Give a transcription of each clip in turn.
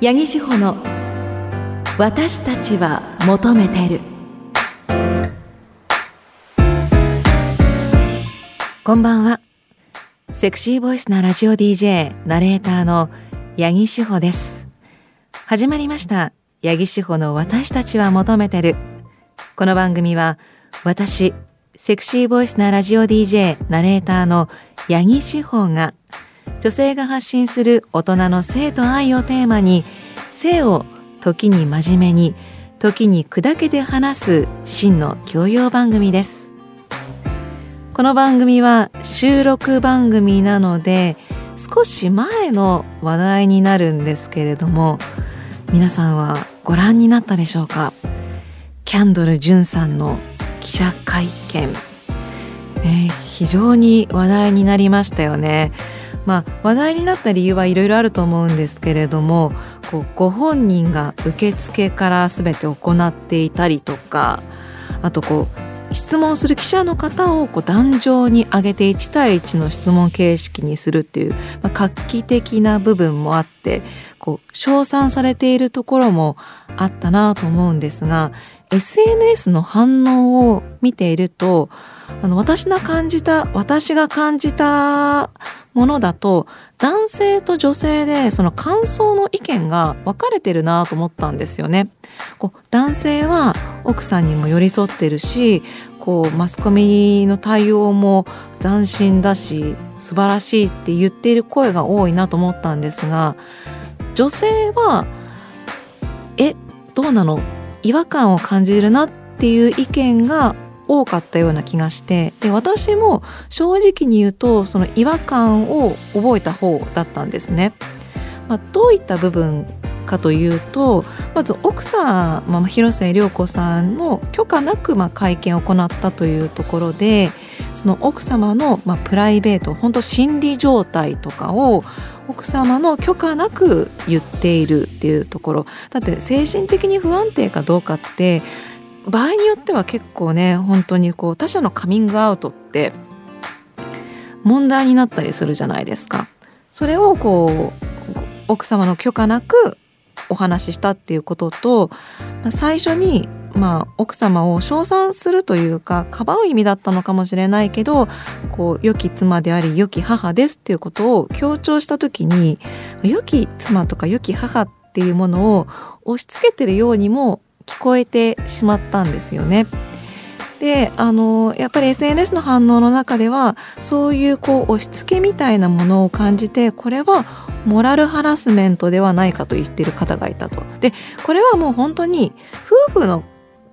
八木志保の私たちは求めてる。こんばんは。セクシーボイスなラジオ DJ ナレーターの八木志保です。始まりました。八木志保の私たちは求めてる。この番組は私セクシーボイスなラジオ DJ ナレーターの八木志保が女性が発信する大人の性と愛をテーマに性を時に真面目に時に砕けて話す真の教養番組です。この番組は収録番組なので少し前の話題になるんですけれども皆さんはご覧になったでしょうか？キャンドル・ジュンさんの記者会見、ね、非常に話題になりましたよね。まあ、話題になった理由はいろいろあると思うんですけれどもこうご本人が受付から全て行っていたりとかあとこう質問する記者の方をこう壇上に上げて1対1の質問形式にするっていう、まあ、画期的な部分もあってこう称賛されているところもあったなと思うんですが SNS の反応を見ているとあの私が感じた私が感じたものだと男性と女性でその感想の意見が分かれてるなと思ったんですよね。こう男性は奥さんにも寄り添ってるしこうマスコミの対応も斬新だし素晴らしいって言っている声が多いなと思ったんですが女性はえどうなの？違和感を感じるなっていう意見が多かったような気がしてで私も正直に言うとその違和感を覚えた方だったんですね。まあ、どういった部分かというとまず奥さん、まあ、広末涼子さんの許可なくまあ会見を行ったというところでその奥様のまあプライベート本当心理状態とかを奥様の許可なく言っているっていうところだって精神的に不安定かどうかって場合によっては結構ね本当にこう他者のカミングアウトって問題になったりするじゃないですか。それをこう奥様の許可なくお話ししたっていうことと最初にまあ、奥様を称賛するというかかばう意味だったのかもしれないけどこう良き妻であり良き母ですっていうことを強調した時に良き妻とか良き母っていうものを押し付けてるようにも聞こえてしまったんですよね。であのやっぱり SNS の反応の中ではそういうこう押し付けみたいなものを感じてこれはモラルハラスメントではないかと言っている方がいたと。でこれはもう本当に夫婦の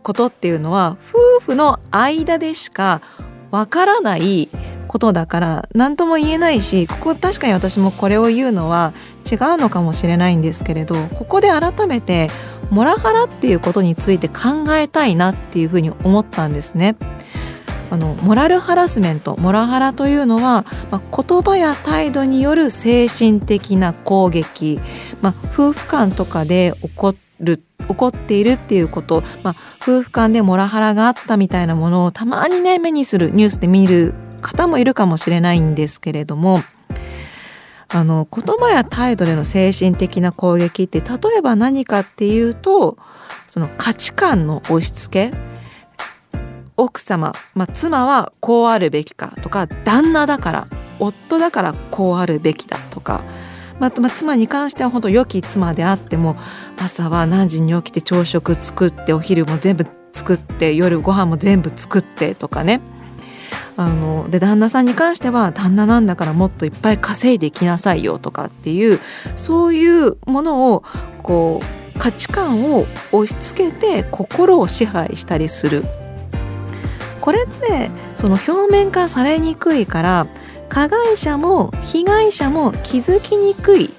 ことっていうのは夫婦の間でしかわからないことだから何とも言えないしここ確かに私もこれを言うのは違うのかもしれないんですけれどここで改めてモラハラっていうことについて考えたいなっていうふうに思ったんですね。あのモラルハラスメントモラハラというのは、まあ、言葉や態度による精神的な攻撃、まあ、夫婦間とかで起こる起こっているっていうこと、まあ、夫婦間でモラハラがあったみたいなものをたまにね目にするニュースで見る方もいるかもしれないんですけれども。あの言葉や態度での精神的な攻撃って例えば何かっていうとその価値観の押し付け。奥様、まあ、妻はこうあるべきかとか旦那だから夫だからこうあるべきだとか、まあ、妻に関しては本当良き妻であっても朝は何時に起きて朝食作ってお昼も全部作って夜ご飯も全部作ってとかね。あので旦那さんに関しては旦那なんだからもっといっぱい稼いできなさいよとかっていうそういうものをこう価値観を押し付けて心を支配したりする。これってその表面化されにくいから加害者も被害者も気づきにくい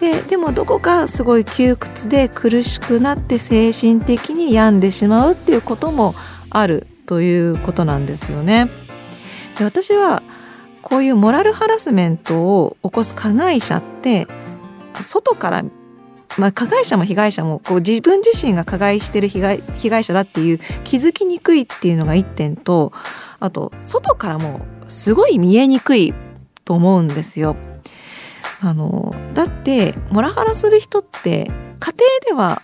ででもどこかすごい窮屈で苦しくなって精神的に病んでしまうっていうこともあるということなんですよね。で私はこういうモラルハラスメントを起こす加害者って外からまあ、加害者も被害者もこう自分自身が加害してる被害被害者だっていう気づきにくいっていうのが一点とあと外からもすごい見えにくいと思うんですよ。あのだってモラハラする人って家庭では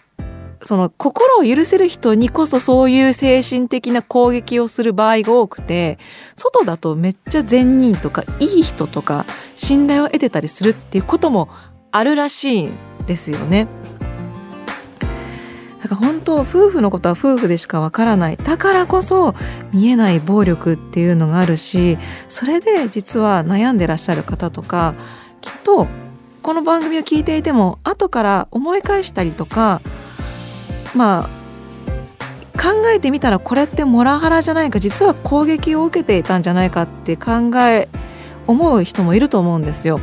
その心を許せる人にこそそういう精神的な攻撃をする場合が多くて外だとめっちゃ善人とかいい人とか信頼を得てたりするっていうこともあるらしいんですよね。だから本当夫婦のことは夫婦でしかわからないだからこそ見えない暴力っていうのがあるしそれで実は悩んでらっしゃる方とかきっとこの番組を聞いていても後から思い返したりとかまあ考えてみたらこれってモラハラじゃないか実は攻撃を受けていたんじゃないかって考え思う人もいると思うんですよ。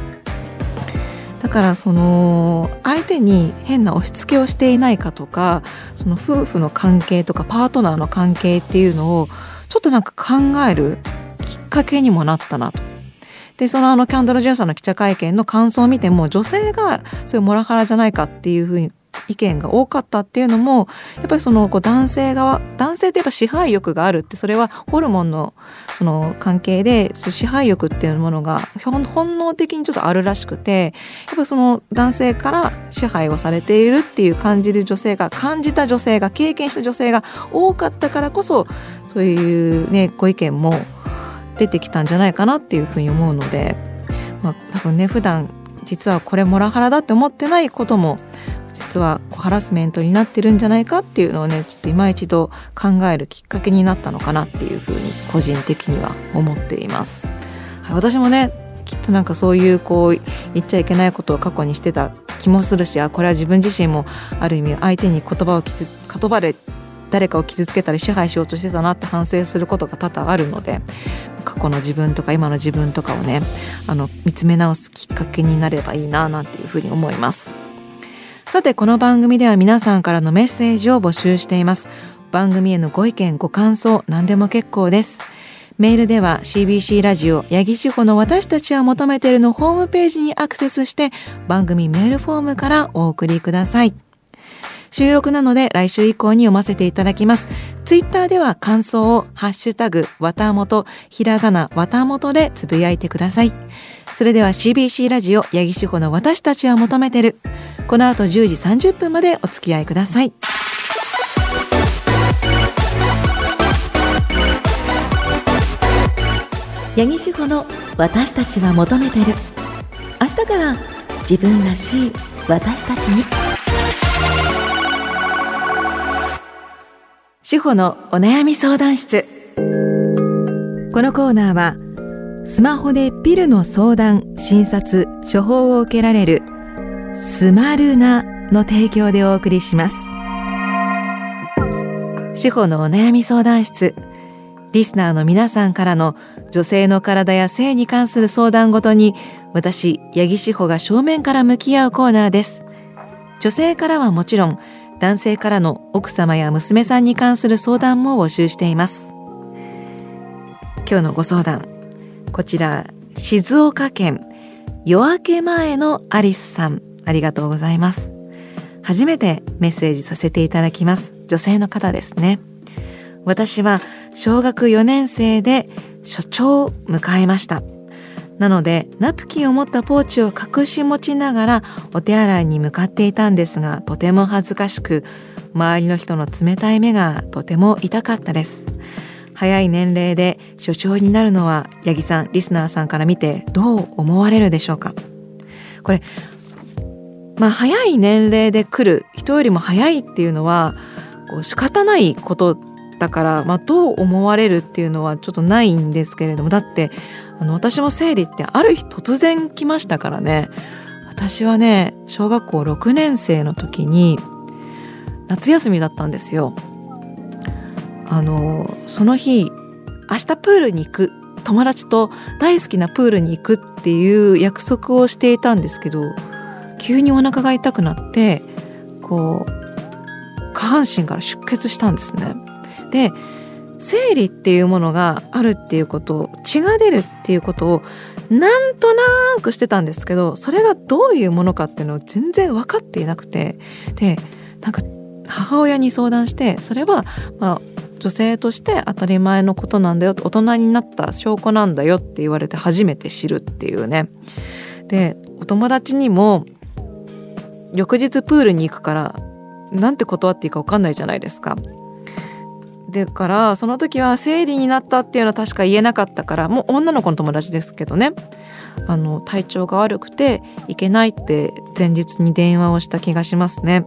だからその相手に変な押し付けをしていないかとかその夫婦の関係とかパートナーの関係っていうのをちょっとなんか考えるきっかけにもなったなと。でそのあのキャンドル・ジュンさんの記者会見の感想を見ても女性がそういうモラハラじゃないかっていうふうに意見が多かったっていうのもやっぱりそのこう男性側男性ってやっぱ支配欲があるってそれはホルモンのその関係で支配欲っていうものが本能的にちょっとあるらしくてやっぱその男性から支配をされているっていう感じる女性が感じた女性が経験した女性が多かったからこそそういうねご意見も出てきたんじゃないかなっていうふうに思うので、まあ、多分ね普段実はこれモラハラだって思ってないことも実はハラスメントになってるんじゃないかっていうのをねちょっと今一度考えるきっかけになったのかなっていうふうに個人的には思っています。はい、私もねきっとなんかそういうこう言っちゃいけないことを過去にしてた気もするしあこれは自分自身もある意味相手に言葉を傷言葉で誰かを傷つけたり支配しようとしてたなって反省することが多々あるので過去の自分とか今の自分とかをねあの見つめ直すきっかけになればいいななんていうふうに思います。さてこの番組では皆さんからのメッセージを募集しています。番組へのご意見ご感想何でも結構です。メールでは CBC ラジオ八木志保の私たちは求めているのホームページにアクセスして番組メールフォームからお送りください。収録なので来週以降に読ませていただきます。ツイッターでは感想をハッシュタグ、わたもと、ひらがな、わたもとでつぶやいてください。それでは CBC ラジオ、八木志保の私たちは求めてる。この後10時30分までお付き合いください。八木志保の私たちは求めてる。明日から自分らしい私たちに。志保のお悩み相談室。このコーナーはスマホでピルの相談診察処方を受けられるスマルナの提供でお送りします。志保のお悩み相談室。リスナーの皆さんからの女性の体や性に関する相談ごとに私八木志保が正面から向き合うコーナーです。女性からはもちろん男性からの奥様や娘さんに関する相談も募集しています。今日のご相談。こちら静岡県夜明け前のアリスさん。ありがとうございます。初めてメッセージさせていただきます。女性の方ですね。私は小学4年生で所長を迎えました。なのでナプキンを持ったポーチを隠し持ちながらお手洗いに向かっていたんですがとても恥ずかしく周りの人の冷たい目がとても痛かったです。早い年齢で所長になるのは八木さんリスナーさんから見てどう思われるでしょうか。これまあ早い年齢で来る人よりも早いっていうのはこう仕方ないことだから、まあ、どう思われるっていうのはちょっとないんですけれどもだってあの私も生理ってある日突然来ましたからね。私はね小学校6年生の時に夏休みだったんですよ。あのその日明日プールに行く友達と大好きなプールに行くっていう約束をしていたんですけど急にお腹が痛くなってこう下半身から出血したんですね。で生理っていうものがあるっていうこと血が出るっていうことをなんとなくしてたんですけどそれがどういうものかっていうのを全然分かっていなくてでなんか母親に相談してそれはまあ女性として当たり前のことなんだよ大人になった証拠なんだよって言われて初めて知るっていうねでお友達にも翌日プールに行くからなんて断っていいか分かんないじゃないですか。でからその時は生理になったっていうのは確か言えなかったからもう女の子の友達ですけどねあの体調が悪くて行けないって前日に電話をした気がしますね。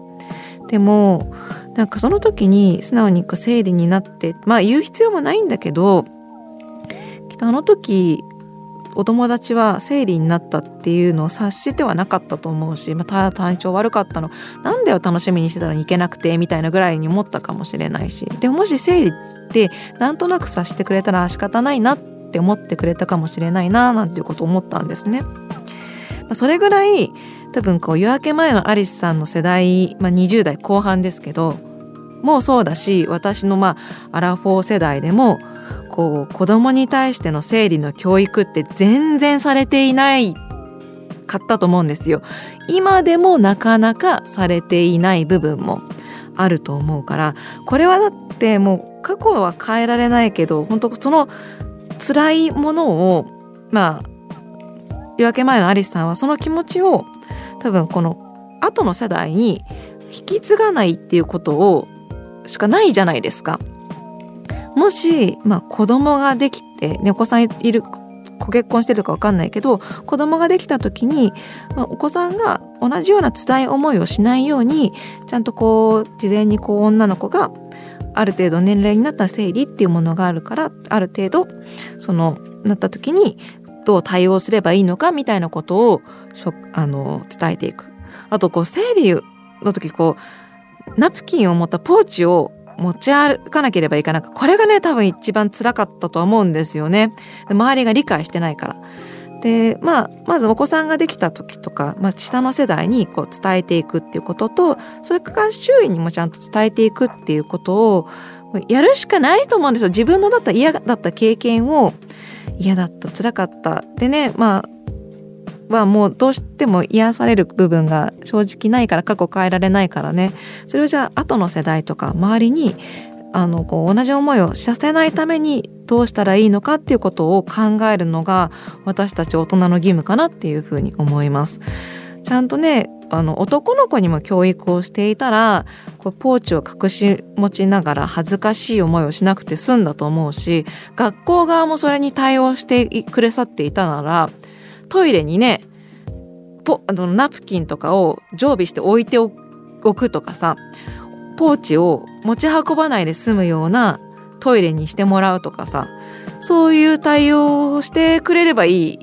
でもなんかその時に素直に生理になってまあ言う必要もないんだけどきっとあの時お友達は生理になったっていうのを察してはなかったと思うし、まあ、ただ体調悪かったのなんだよ楽しみにしてたのに行けなくてみたいなぐらいに思ったかもしれないしでももし生理ってなんとなく察してくれたら仕方ないなって思ってくれたかもしれないななんていうことを思ったんですね。まあ、それぐらい多分こう夜明け前のアリスさんの世代、まあ、20代後半ですけどもそうだし私のまあアラフォー世代でもこう子供に対しての生理の教育って全然されていないかったと思うんですよ。今でもなかなかされていない部分もあると思うからこれはだってもう過去は変えられないけど本当その辛いものをまあ夜明け前のアリスさんはその気持ちを多分この後の世代に引き継がないっていうことをしかないじゃないですか。もし、まあ、子供ができて、ね、お子さんいるご結婚してるか分かんないけど子供ができた時に、まあ、お子さんが同じような辛い思いをしないようにちゃんとこう事前にこう女の子がある程度年齢になった生理っていうものがあるからある程度そのなった時にどう対応すればいいのかみたいなことをあの伝えていく。あとこう生理の時こうナプキンを持ったポーチを持ち歩かなければいけない。これがね多分一番辛かったとは思うんですよね。周りが理解してないから。でまあまずお子さんができた時とか、まあ、下の世代にこう伝えていくっていうこととそれから周囲にもちゃんと伝えていくっていうことをやるしかないと思うんですよ。自分のだった嫌だった経験を嫌だった辛かった。でねまあはもうどうしても癒される部分が正直ないから過去変えられないからねそれをじゃあ後の世代とか周りにあのこう同じ思いをさせないためにどうしたらいいのかっていうことを考えるのが私たち大人の義務かなっていうふうに思います。ちゃんとねあの男の子にも教育をしていたらこうポーチを隠し持ちながら恥ずかしい思いをしなくて済んだと思うし学校側もそれに対応してくれさっていたならトイレにねポあのナプキンとかを常備して置いておくとかさポーチを持ち運ばないで済むようなトイレにしてもらうとかさそういう対応をしてくれればいい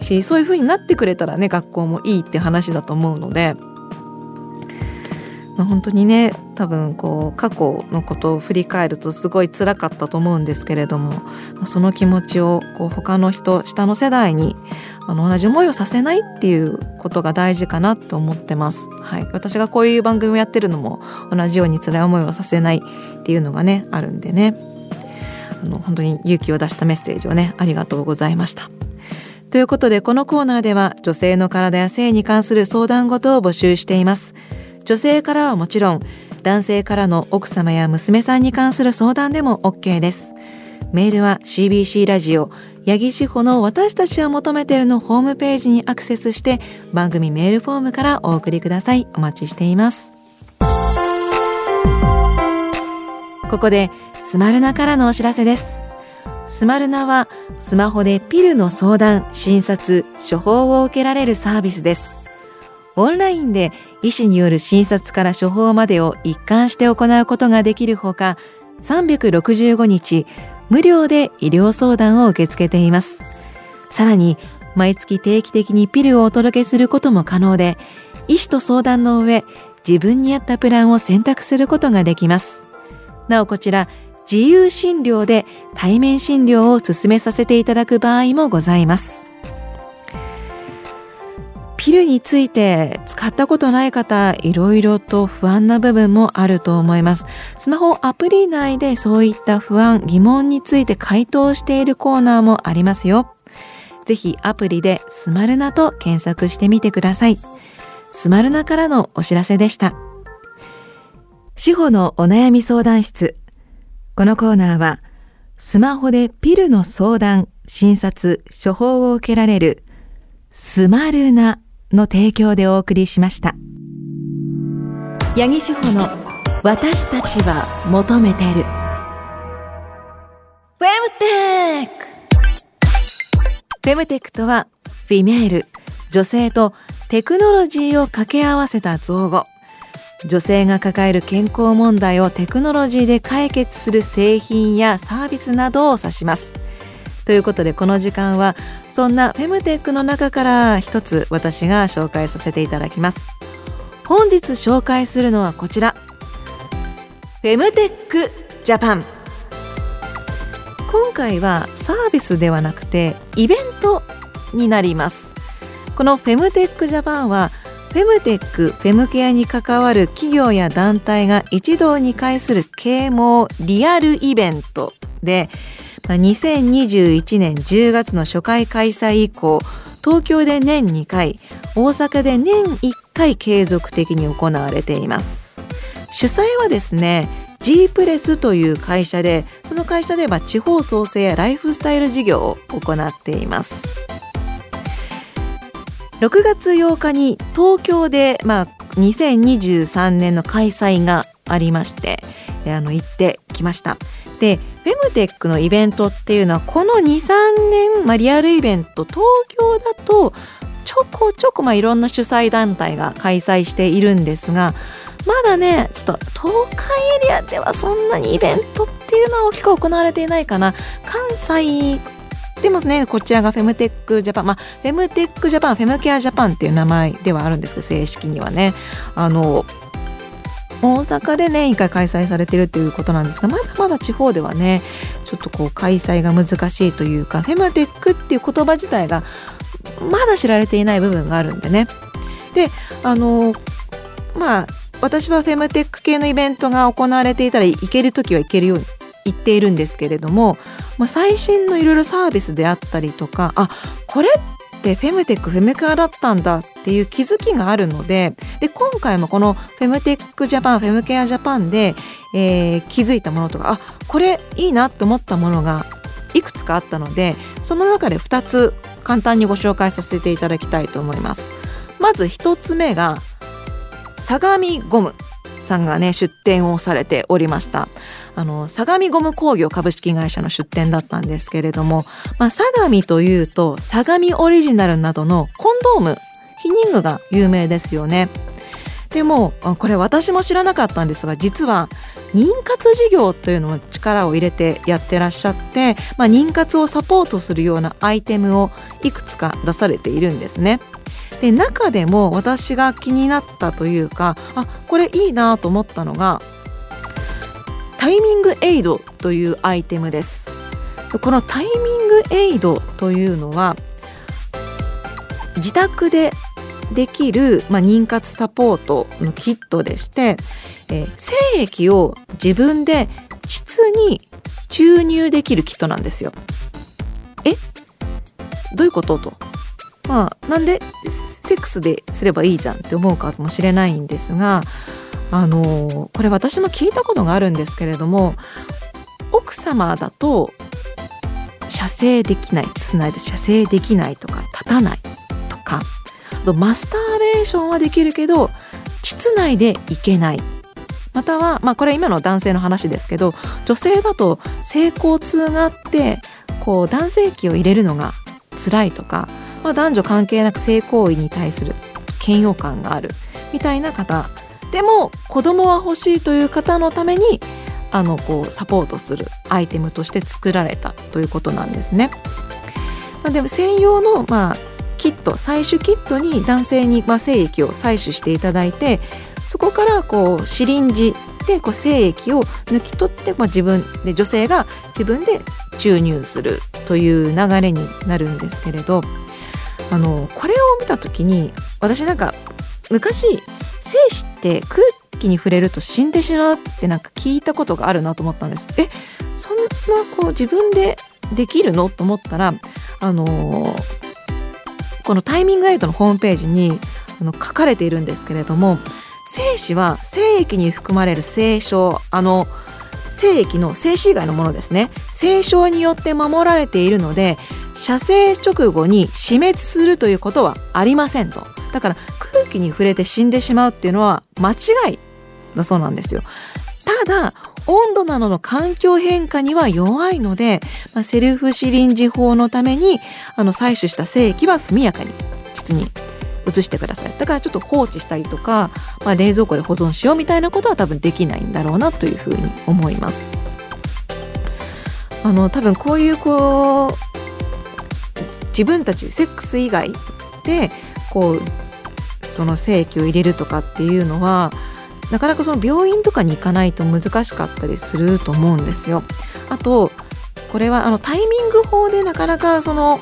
しそういう風になってくれたらね学校もいいって話だと思うのでまあ、本当にね多分こう過去のことを振り返るとすごい辛かったと思うんですけれども、その気持ちをこう他の人下の世代にあの同じ思いをさせないっていうことが大事かなと思ってます。はい、私がこういう番組をやってるのも同じように辛い思いをさせないっていうのがねあるんでねあの本当に勇気を出したメッセージをねありがとうございました。ということでこのコーナーでは女性の体や性に関する相談事を募集しています。女性からはもちろん男性からの奥様や娘さんに関する相談でも OK ですメールは CBC ラジオ八木志保の私たちは求めてるのホームページにアクセスして番組メールフォームからお送りください。お待ちしています。ここでスマルナからのお知らせです。スマルナはスマホでピルの相談、診察、処方を受けられるサービスです。オンラインで医師による診察から処方までを一貫して行うことができるほか365日無料で医療相談を受け付けています。さらに毎月定期的にピルをお届けすることも可能で医師と相談の上自分に合ったプランを選択することができます。なおこちら自由診療で対面診療を進めさせていただく場合もございます。ピルについて使ったことない方いろいろと不安な部分もあると思います。スマホアプリ内でそういった不安疑問について回答しているコーナーもありますよ。ぜひアプリでスマルナと検索してみてください。スマルナからのお知らせでした。司法のお悩み相談室。このコーナーはスマホでピルの相談診察処方を受けられるスマルナの提供でお送りしました。八木志保の私たちは求めてる。フェムテックフェムテックとはフィメール。女性とテクノロジーを掛け合わせた造語。女性が抱える健康問題をテクノロジーで解決する製品やサービスなどを指します。ということでこの時間はそんなフェムテックの中から一つ私が紹介させていただきます。本日紹介するのはこちら。フェムテックジャパン。今回はサービスではなくてイベントになります。このフェムテックジャパンはフェムテックフェムケアに関わる企業や団体が一堂に会する啓蒙リアルイベントで2021年10月の初回開催以降東京で年2回大阪で年1回継続的に行われています。主催はですね G プレスという会社でその会社では地方創生やライフスタイル事業を行っています。6月8日に東京で、まあ、2023年の開催がありましてあの行ってきました。でフェムテックのイベントっていうのはこの23年、まあ、リアルイベント東京だとちょこちょこまあいろんな主催団体が開催しているんですがまだねちょっと東海エリアではそんなにイベントっていうのは大きく行われていないかな。関西でもねこちらがフェムテックジャパンまあフェムテックジャパンフェムケアジャパンっていう名前ではあるんですけど正式にはね。あの大阪で年1回開催されてるっていうことなんですがまだまだ地方ではねちょっとこう開催が難しいというかフェムテックっていう言葉自体がまだ知られていない部分があるんでね。であのまあ私はフェムテック系のイベントが行われていたら行ける時は行けるように言っているんですけれども、まあ、最新のいろいろサービスであったりとかあこれっってフェムテックフェムカーだったんだっていう気づきがあるのでで今回もこのフェムテックジャパンフェムケアジャパンで、えー、気づいたものとかあこれいいなと思ったものがいくつかあったのでその中で2つ簡単にご紹介させていただきたいと思います。まず1つ目が相模ゴムさんがね出展をされておりましたあの相模ゴム工業株式会社の出展だったんですけれども、まあ、相模というと相模オリジナルなどのコンドーム避妊具が有名ですよねでもこれ私も知らなかったんですが実は妊活事業というのを力を入れてやってらっしゃって、まあ、妊活をサポートするようなアイテムをいくつか出されているんですね。で中でも私が気になったというかあこれいいなと思ったのがタイミングエイドというアイテムです。このタイミングエイドというのは自宅でできる、まあ、妊活サポートのキットでして、えー、精液を自分で膣に注入できるキットなんですよ。え？どういうことと？まあなんでセックスですればいいじゃんって思うかもしれないんですがあのこれ私も聞いたことがあるんですけれども奥様だと射精できない膣内で射精できないとか立たないとかあとマスターベーションはできるけど膣内でいけない。または、まあ、これ今の男性の話ですけど女性だと性交痛があってこう男性器を入れるのが辛いとかまあ、男女関係なく性行為に対する嫌悪感があるみたいな方でも子供は欲しいという方のためにあのこうサポートするアイテムとして作られたということなんですね。まあ、でも専用の、まあ、キット採取キットに男性に、まあ、精液を採取していただいてそこからこうシリンジでこう精液を抜き取って、まあ、自分で女性が自分で注入するという流れになるんですけれどあのこれを見た時に私なんか昔精子って空気に触れると死んでしまうってなんか聞いたことがあるなと思ったんです。えそんなこう自分でできるの？と思ったらあのこのタイミングエイトのホームページにあの書かれているんですけれども精子は精液に含まれる精症あの精液の精子以外のものですね。精症によって守られているので射精直後に死滅するということはありませんと。だから空気に触れて死んでしまうっていうのは間違いだそうなんですよ。ただ温度などの環境変化には弱いので、まあ、セルフシリンジ法のためにあの採取した精液は速やかに膣に移してください。だからちょっと放置したりとか、まあ、冷蔵庫で保存しようみたいなことは多分できないんだろうなというふうに思います。あの多分こういうこう自分たちセックス以外でこうその精液を入れるとかっていうのはなかなかその病院とかに行かないと難しかったりすると思うんですよ。あとこれはあのタイミング法でなかなかその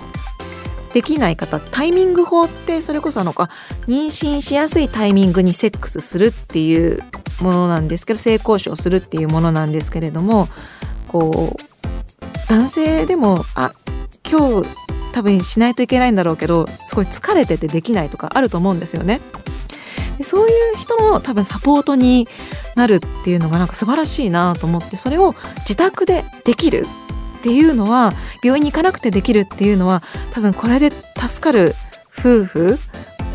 できない方タイミング法ってそれこそあのか妊娠しやすいタイミングにセックスするっていうものなんですけど性交渉するっていうものなんですけれどもこう男性でもあ今日多分しないといけないんだろうけどすごい疲れててできないとかあると思うんですよね。でそういう人の多分サポートになるっていうのがなんか素晴らしいなと思ってそれを自宅でできるっていうのは病院に行かなくてできるっていうのは多分これで助かる夫婦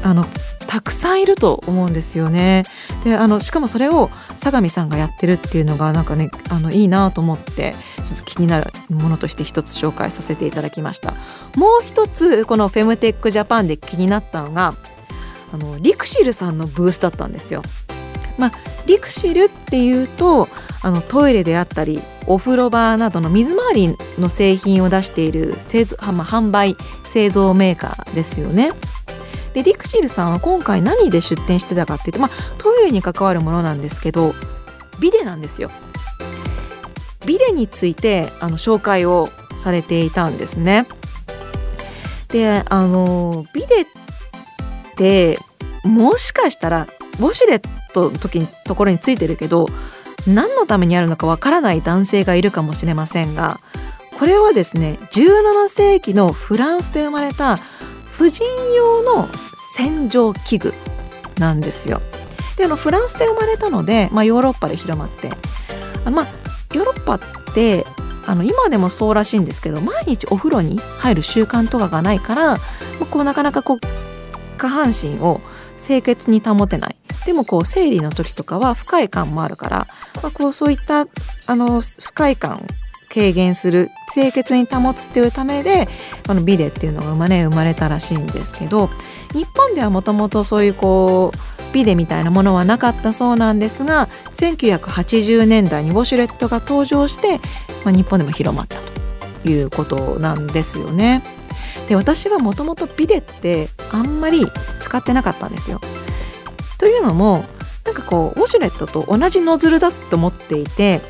あのたくさんいると思うんですよね。であのしかもそれを相模さんがやってるっていうのがなんかねあのいいなと思ってちょっと気になるものとして一つ紹介させていただきました。もう一つこのフェムテックジャパンで気になったのがあのリクシルさんのブースだったんですよ。まあ、リクシルっていうとあのトイレであったりお風呂場などの水回りの製品を出している製、まあ、販売製造メーカーですよね。でリクシルさんは今回何で出店してたかっていうと、まあ、トイレに関わるものなんですけどビデなんですよ。ビデについてあの紹介をされていたんですね。であのビデってもしかしたらウォシュレットの時にところについてるけど何のためにあるのかわからない男性がいるかもしれませんがこれはですね17世紀のフランスで生まれた婦人用の洗浄器具なんですよ。であのフランスで生まれたので、まあ、ヨーロッパで広まってあまあ、ヨーロッパってあの今でもそうらしいんですけど毎日お風呂に入る習慣とかがないから、まあ、こうなかなかこう下半身を清潔に保てないでもこう生理の時とかは不快感もあるから、まあ、こうそういったあの不快感軽減する清潔に保つっていうためでこのビデっていうのが生まれ生まれたらしいんですけど日本ではもともとそういうこうビデみたいなものはなかったそうなんですが1980年代にウォシュレットが登場して、まあ、日本でも広まったということなんですよね。で私はもともとビデってあんまり使ってなかったんですよ。というのもなんかこうウォシュレットと同じノズルだと思っていて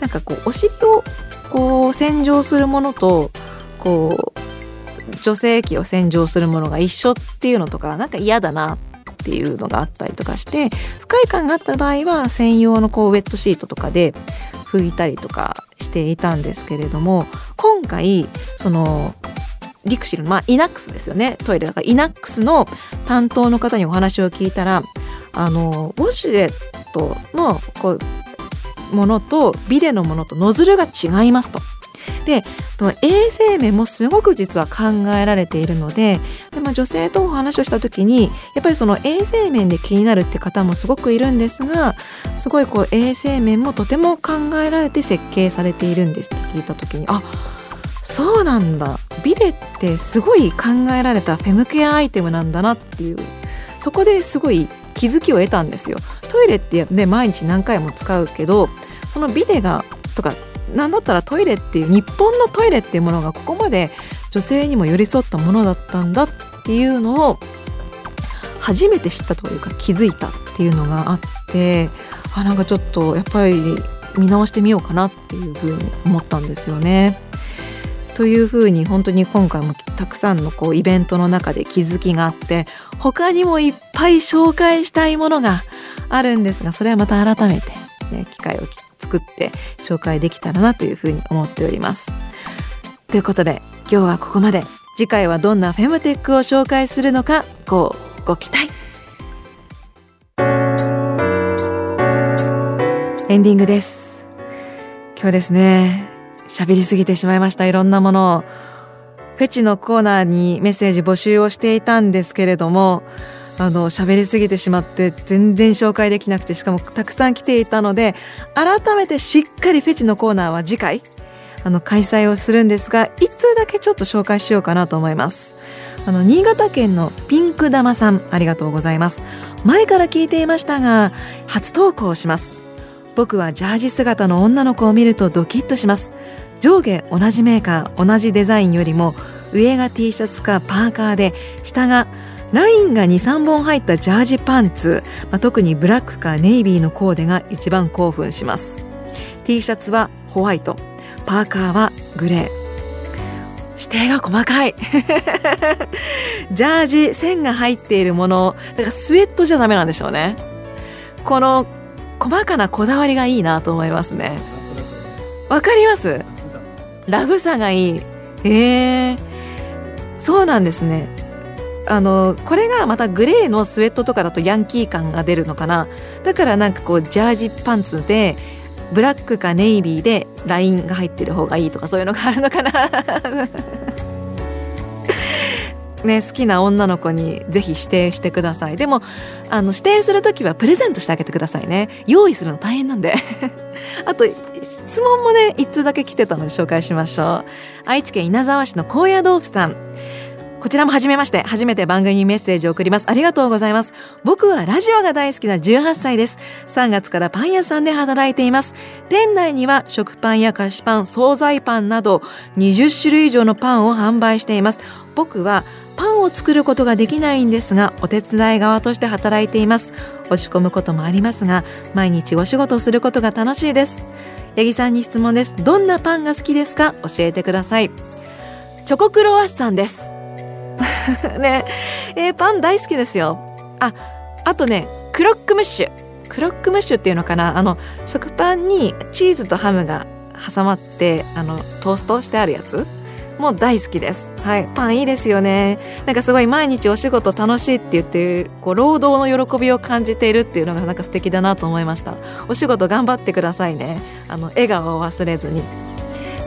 なんかこうお尻をこう洗浄するものとこう女性器を洗浄するものが一緒っていうのとかなんか嫌だなっていうのがあったりとかして不快感があった場合は専用のこうウェットシートとかで拭いたりとかしていたんですけれども今回そのリクシルまあイナックスですよね。トイレだからイナックスの担当の方にお話を聞いたらあのウォシュレットのこうものとビデのものとノズルが違いますと。で衛生面もすごく実は考えられているのでで、まあ、女性とお話をした時にやっぱりその衛生面で気になるって方もすごくいるんですがすごいこう衛生面もとても考えられて設計されているんですって聞いた時にあそうなんだビデってすごい考えられたフェムケアアイテムなんだなっていうそこですごい気づきを得たんですよトイレってね毎日何回も使うけどそのビデがとか何だったらトイレっていう日本のトイレっていうものがここまで女性にも寄り添ったものだったんだっていうのを初めて知ったというか気づいたっていうのがあってあなんかちょっとやっぱり見直してみようかなっていうふうに思ったんですよね。というふうに本当に今回もたくさんのこうイベントの中で気づきがあって他にもいっぱい紹介したいものがあるんですがそれはまた改めて、ね、機会を作って紹介できたらなというふうに思っております。ということで今日はここまで。次回はどんなフェムテックを紹介するのかごご期待。エンディングです。今日ですね。喋りすぎてしまいました。いろんなものを。フェチのコーナーにメッセージ募集をしていたんですけれどもあの喋りすぎてしまって全然紹介できなくてしかもたくさん来ていたので改めてしっかりフェチのコーナーは次回あの開催をするんですが一通だけちょっと紹介しようかなと思います。あの新潟県のピンク玉さんありがとうございます。前から聞いていましたが初投稿します。僕はジャージ姿の女の子を見るとドキッとします。上下同じメーカー同じデザインよりも上が T シャツかパーカーで下がラインが23本入ったジャージパンツ、まあ、特にブラックかネイビーのコーデが一番興奮します。T シャツはホワイトパーカーはグレー。指定が細かい。ジャージ線が入っているものだからスウェットじゃダメなんでしょうね。この細かなこだわりがいいなと思いますね。わかります？ラブさがいい。へえ。そうなんですね。あのこれがまたグレーのスウェットとかだとヤンキー感が出るのかな。だからなんかこうジャージパンツでブラックかネイビーでラインが入ってる方がいいとかそういうのがあるのかな。ね、好きな女の子にぜひ指定してください。でもあの指定する時はプレゼントしてあげてくださいね。用意するの大変なんで。あと質問もね1通だけ来てたので紹介しましょう。愛知県稲沢市の高野豆腐さん。こちらも初めまして。初めて番組にメッセージを送ります。ありがとうございます。僕はラジオが大好きな18歳です。3月からパン屋さんで働いています。店内には食パンや菓子パン惣菜パンなど20種類以上のパンを販売しています。僕はパンを作ることができないんですがお手伝い側として働いています。落ち込むこともありますが毎日お仕事をすることが楽しいです。八木さんに質問です。どんなパンが好きですか？教えてください。チョコクロワッサンです。ねえー、パン大好きですよ。ああとねクロックムッシュ。クロックムッシュっていうのかな？あの食パンにチーズとハムが挟まってあのトーストしてあるやつもう大好きです。はい、パンいいですよね。なんかすごい毎日お仕事楽しいって言ってるこう労働の喜びを感じているっていうのがなんか素敵だなと思いました。お仕事頑張ってくださいね。あの笑顔を忘れずに。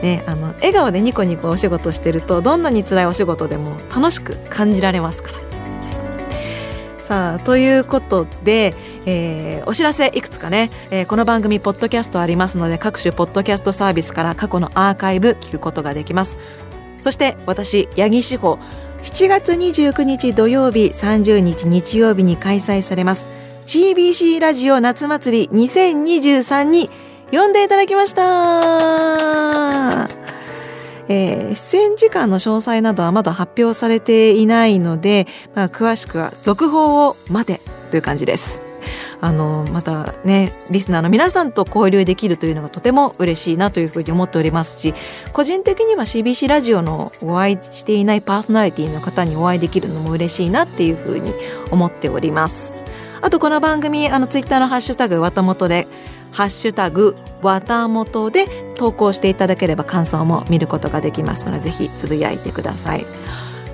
ね、あの笑顔でニコニコお仕事してるとどんなに辛いお仕事でも楽しく感じられますから。さあということで、えー、お知らせいくつかね、えー、この番組ポッドキャストありますので各種ポッドキャストサービスから過去のアーカイブ聞くことができますそして私八木志保。7月29日土曜日30日日曜日に開催されます。GBC ラジオ夏祭り2023に読んでいただきました、えー、出演時間の詳細などはまだ発表されていないので、まあ、詳しくは続報を待てという感じです。あのまたねリスナーの皆さんと交流できるというのがとても嬉しいなというふうに思っておりますし個人的には CBC ラジオのお会いしていないパーソナリティの方にお会いできるのも嬉しいなっていうふうに思っております。あとこの番組あのツイッターのハッシュタグわたもとでハッシュタグわたもとで投稿していただければ感想も見ることができますのでぜひつぶやいてください。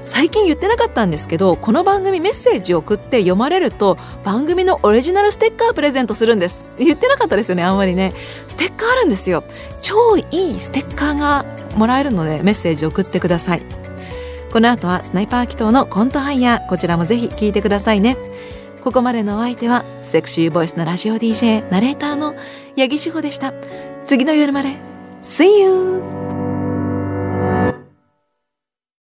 最近言ってなかったんですけどこの番組メッセージを送って読まれると番組のオリジナルステッカープレゼントするんです。言ってなかったですよねあんまりね。ステッカーあるんですよ。超いいステッカーがもらえるのでメッセージ送ってください。この後はスナイパー祈祷のコントハイヤーこちらもぜひ聞いてくださいね。ここまでのお相手はセクシーボイスのラジオ DJ ナレーターの八木志保でした。次の夜まで。See you!